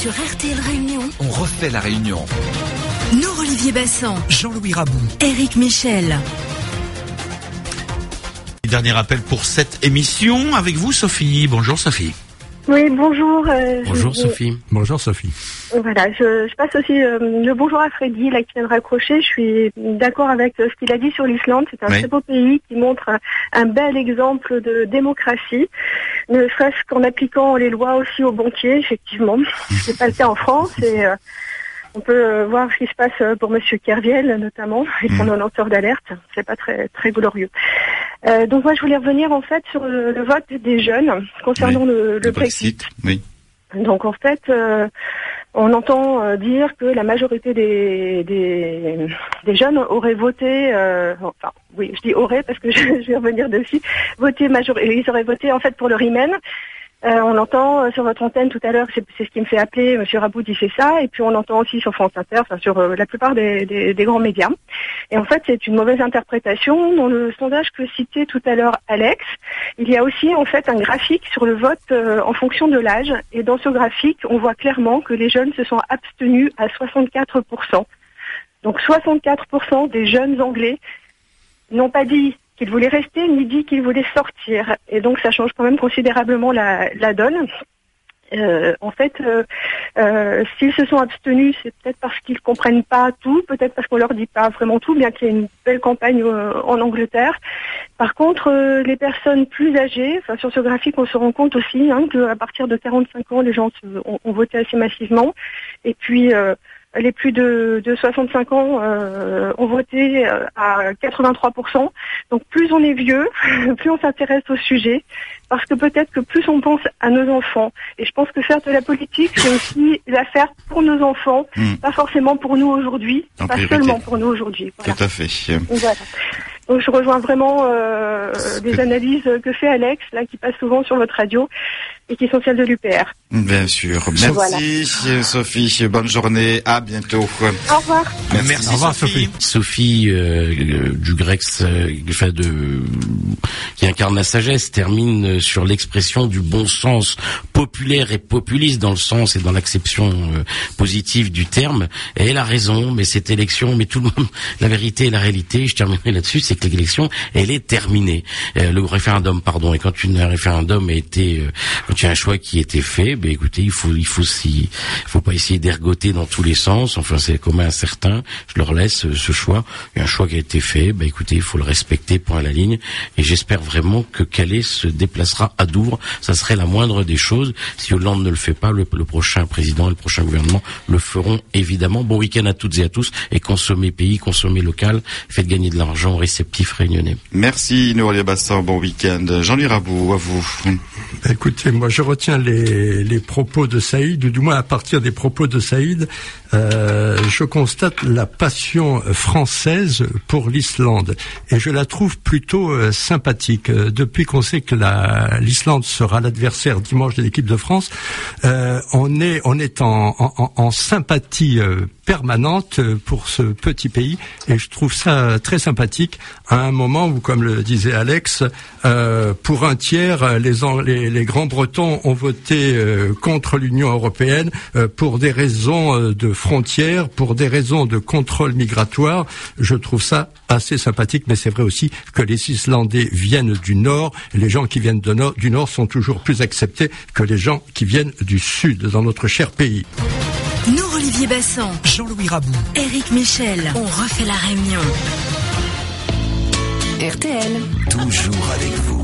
sur RTL Réunion. On refait la Réunion. Nous, Olivier Bassan. Jean-Louis Rabou. Éric Michel. Dernier appel pour cette émission avec vous, Sophie. Bonjour, Sophie. Oui, bonjour. euh, Bonjour je- Sophie. Bonjour Sophie. Voilà, je, je passe aussi euh, le bonjour à Freddy, là, qui vient de raccrocher. Je suis d'accord avec euh, ce qu'il a dit sur l'Islande. C'est un Oui. très beau pays qui montre un, un bel exemple de démocratie, ne serait-ce qu'en appliquant les lois aussi aux banquiers, effectivement. C'est pas le cas en France et euh, on peut euh, voir ce qui se passe euh, pour Monsieur Kerviel, notamment, et son lanceur d'alerte. C'est pas très très glorieux. Euh, donc moi, je voulais revenir en fait sur le, le vote des jeunes concernant le, le Brexit. Oui. Donc en fait, euh, on entend euh, dire que la majorité des, des, des jeunes auraient voté, euh, enfin oui, je dis auraient parce que je, je vais revenir dessus, voté major ils auraient voté en fait pour le Riemen. Euh, on entend euh, sur votre antenne tout à l'heure, c'est ce qui me fait appeler, Monsieur Raboud il fait ça, et puis on entend aussi sur France Inter, enfin sur euh, la plupart des, des, grands médias. Et en fait, c'est une mauvaise interprétation. Dans le sondage que citait tout à l'heure Alex, il y a aussi en fait un graphique sur le vote euh, en fonction de l'âge. Et dans ce graphique, on voit clairement que les jeunes se sont abstenus à 64%. Donc 64% des jeunes Anglais n'ont pas dit qu'ils voulaient rester, ni dit qu'ils voulaient sortir. Et donc ça change quand même considérablement la, donne. Euh, en fait, euh, euh, s'ils se sont abstenus, c'est peut-être parce qu'ils comprennent pas tout, peut-être parce qu'on leur dit pas vraiment tout, bien qu'il y ait une belle campagne en Angleterre. Par contre, les personnes plus âgées, sur ce graphique, on se rend compte aussi hein, qu'à partir de 45 ans, les gens ont, ont voté assez massivement. Et puis les plus de, de 65 ans euh, ont voté euh, à 83%. Donc plus on est vieux, plus on s'intéresse au sujet, parce que peut-être que plus on pense à nos enfants. Et je pense que faire de la politique, c'est aussi la faire pour nos enfants, Mm. pas forcément pour nous aujourd'hui, pas priorité. seulement pour nous aujourd'hui. Voilà. Tout à fait. Voilà. Donc je rejoins vraiment euh, des analyses que fait Alex, là, qui passe souvent sur votre radio et qui sont celles de l'UPR. Bien sûr. Merci, Sophie. Bonne journée. À bientôt. Au revoir. Merci, Au revoir, Sophie. Sophie euh, du grec euh, enfin, de qui incarne la sagesse termine euh, sur l'expression du bon sens populaire et populiste dans le sens et dans l'acception euh, positive du terme. Et elle a raison, mais cette élection, mais tout le monde, la vérité et la réalité, je terminerai là-dessus, c'est que l'élection, elle est terminée. Euh, le référendum, pardon. Et quand une, un référendum a été, euh, il y a un choix qui a été fait, ben écoutez, il faut, il faut faut pas essayer d'ergoter dans tous les sens. Enfin, c'est commun à certains. Je leur laisse euh, ce choix. Il y a un choix qui a été fait. Ben écoutez, il faut le respecter, point à la ligne. Et j'espère vraiment que Calais se déplacera à Douvres. Ça serait la moindre des choses. Si Hollande ne le fait pas, le, prochain président et le prochain gouvernement le feront évidemment. Bon week-end à toutes et à tous. Et consommez pays, consommez local. Faites gagner de l'argent aux réceptifs réunionnais. Merci, Nourlia Bassan. Bon week-end. Jean-Louis Rabou, à vous. Bah, Écoutez, moi je retiens les, les propos de Saïd, ou du moins à partir des propos de Saïd, euh, je constate la passion française pour l'Islande et je la trouve plutôt euh, sympathique. Euh, Depuis qu'on sait que la- l'Islande sera l'adversaire dimanche de l'équipe de France, euh, on est on est en- en- en sympathie euh, permanente euh, pour ce petit pays et je trouve ça très sympathique à un moment où, comme le disait Alex, euh, pour un tiers, les, les, les grands Bretons ont voté euh, contre l'Union européenne euh, pour des raisons euh, de frontières, pour des raisons de contrôle migratoire. Je trouve ça assez sympathique, mais c'est vrai aussi que les Islandais viennent du Nord. Les gens qui viennent du Nord sont toujours plus acceptés que les gens qui viennent du Sud dans notre cher pays. Nous, Olivier Bassan, Jean-Louis Rabou. Éric Michel, on refait la réunion. RTL. Toujours avec vous.